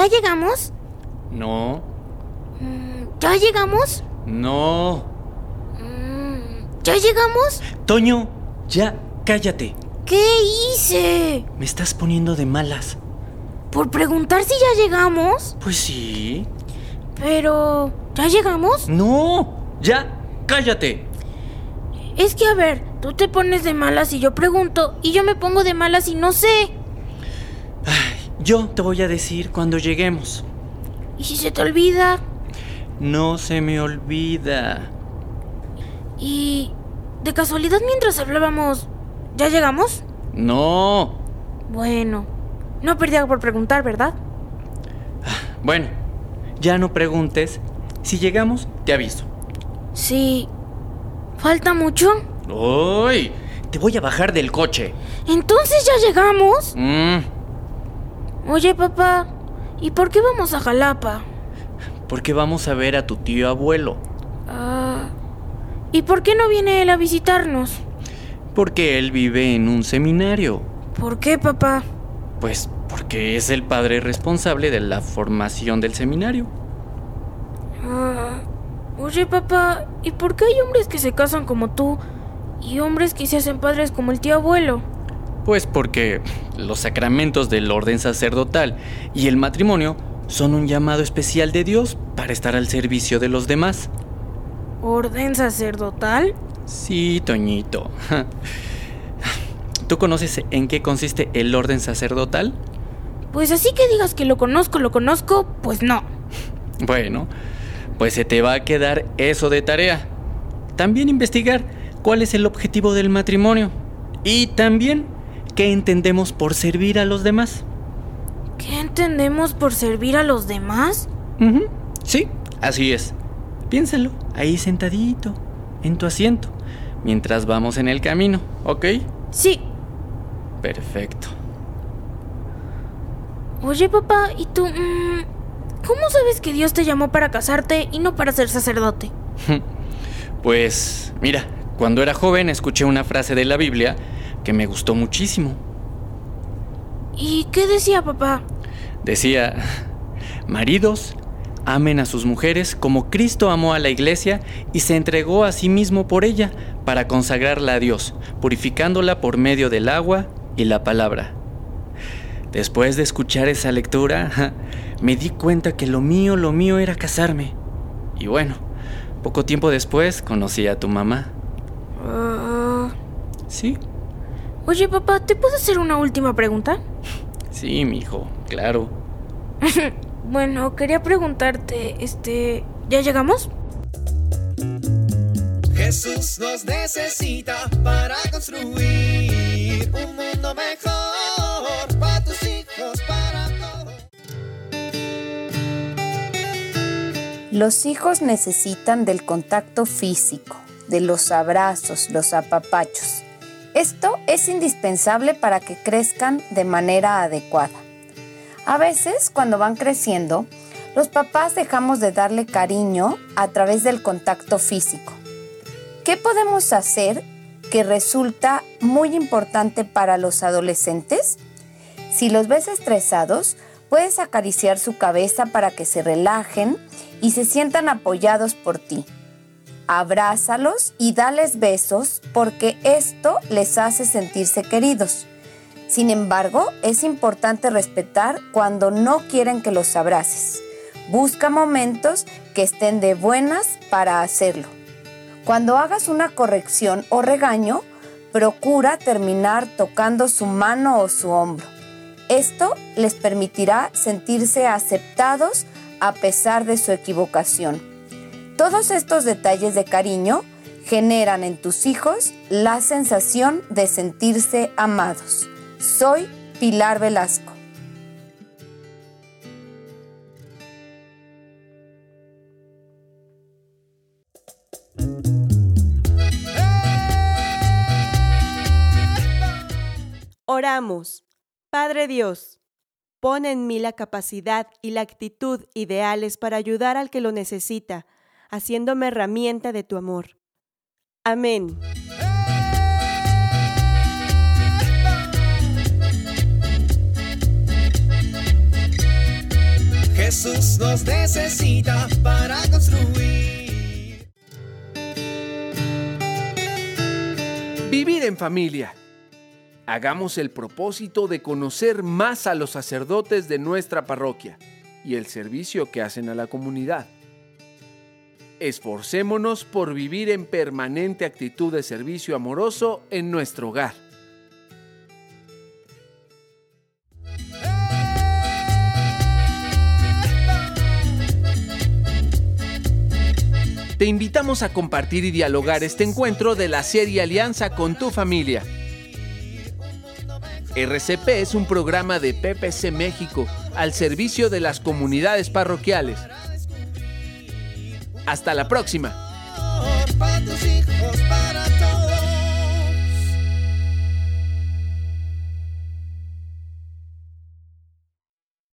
¿Ya llegamos? No, ¿Ya llegamos? no. ¿Ya llegamos? Toño, ya, cállate. ¿Qué hice? Me estás poniendo de malas. ¿Por preguntar si ya llegamos? Pues sí. Pero... ¿Ya llegamos? No, ya, cállate. Es que a ver, tú te pones de malas y yo pregunto, y yo me pongo de malas y no sé. Yo te voy a decir cuando lleguemos. ¿Y si se te olvida? No se me olvida. Y... ¿De casualidad mientras hablábamos... ¿Ya llegamos? No. Bueno, no perdí algo por preguntar, ¿verdad? Bueno, ya no preguntes. Si llegamos, te aviso. Sí. ¿Falta mucho? ¡Uy! Te voy a bajar del coche. Entonces ya llegamos. Mm, Oye, papá, ¿y por qué vamos a Jalapa? porque vamos a ver a tu tío abuelo. Ah, ¿Y por qué no viene él a visitarnos? Porque él vive en un seminario. ¿Por qué, papá? Pues porque es el padre responsable de la formación del seminario. Ah, oye, papá, ¿y por qué hay hombres que se casan como tú y hombres que se hacen padres como el tío abuelo? Pues porque los sacramentos del orden sacerdotal y el matrimonio son un llamado especial de Dios para estar al servicio de los demás. ¿Orden sacerdotal? Sí, Toñito. ¿Tú conoces en qué consiste el orden sacerdotal? Pues así que digas que lo conozco, lo conozco, pues no. Bueno, pues se te va a quedar eso de tarea. También investigar cuál es el objetivo del matrimonio. Y también qué entendemos por servir a los demás. ¿Qué entendemos por servir a los demás? Ujú, Sí, así es. Piénsalo, ahí sentadito, en tu asiento, mientras vamos en el camino, ¿ok? Sí. Perfecto. Oye, papá, ¿y tú? mm, ¿Cómo sabes que Dios te llamó para casarte y no para ser sacerdote? Pues, mira, cuando era joven escuché una frase de la Biblia que me gustó muchísimo. ¿Y qué decía papá? Decía, maridos, amen a sus mujeres como Cristo amó a la iglesia y se entregó a sí mismo por ella para consagrarla a Dios, purificándola por medio del agua y la palabra. Después de escuchar esa lectura, me di cuenta que lo mío, lo mío era casarme. Y bueno, poco tiempo después conocí a tu mamá. Ah, Sí, oye, papá, ¿te puedo hacer una última pregunta? sí, mi hijo, claro. Bueno, quería preguntarte, este, ¿ya llegamos? Jesús nos necesita para construir un mundo mejor para tus hijos, para todos. Los hijos necesitan del contacto físico, de los abrazos, los apapachos. Esto es indispensable para que crezcan de manera adecuada. A veces, cuando van creciendo, los papás dejamos de darle cariño a través del contacto físico. ¿Qué podemos hacer que resulta muy importante para los adolescentes? Si los ves estresados, puedes acariciar su cabeza para que se relajen y se sientan apoyados por ti. Abrázalos y dales besos porque esto les hace sentirse queridos. Sin embargo, es importante respetar cuando no quieren que los abraces. Busca momentos que estén de buenas para hacerlo. Cuando hagas una corrección o regaño, procura terminar tocando su mano o su hombro. Esto les permitirá sentirse aceptados a pesar de su equivocación. Todos estos detalles de cariño generan en tus hijos la sensación de sentirse amados. Soy Pilar Velasco. Oramos. Padre Dios, pon en mí la capacidad y la actitud ideales para ayudar al que lo necesita, haciéndome herramienta de tu amor. Amén. Jesús nos necesita para construir. Vivir en familia. Hagamos el propósito de conocer más a los sacerdotes de nuestra parroquia y el servicio que hacen a la comunidad. Esforcémonos por vivir en permanente actitud de servicio amoroso en nuestro hogar. Te invitamos a compartir y dialogar este encuentro de la serie Alianza con tu familia. RCP es un programa de PPC México al servicio de las comunidades parroquiales. Hasta la próxima.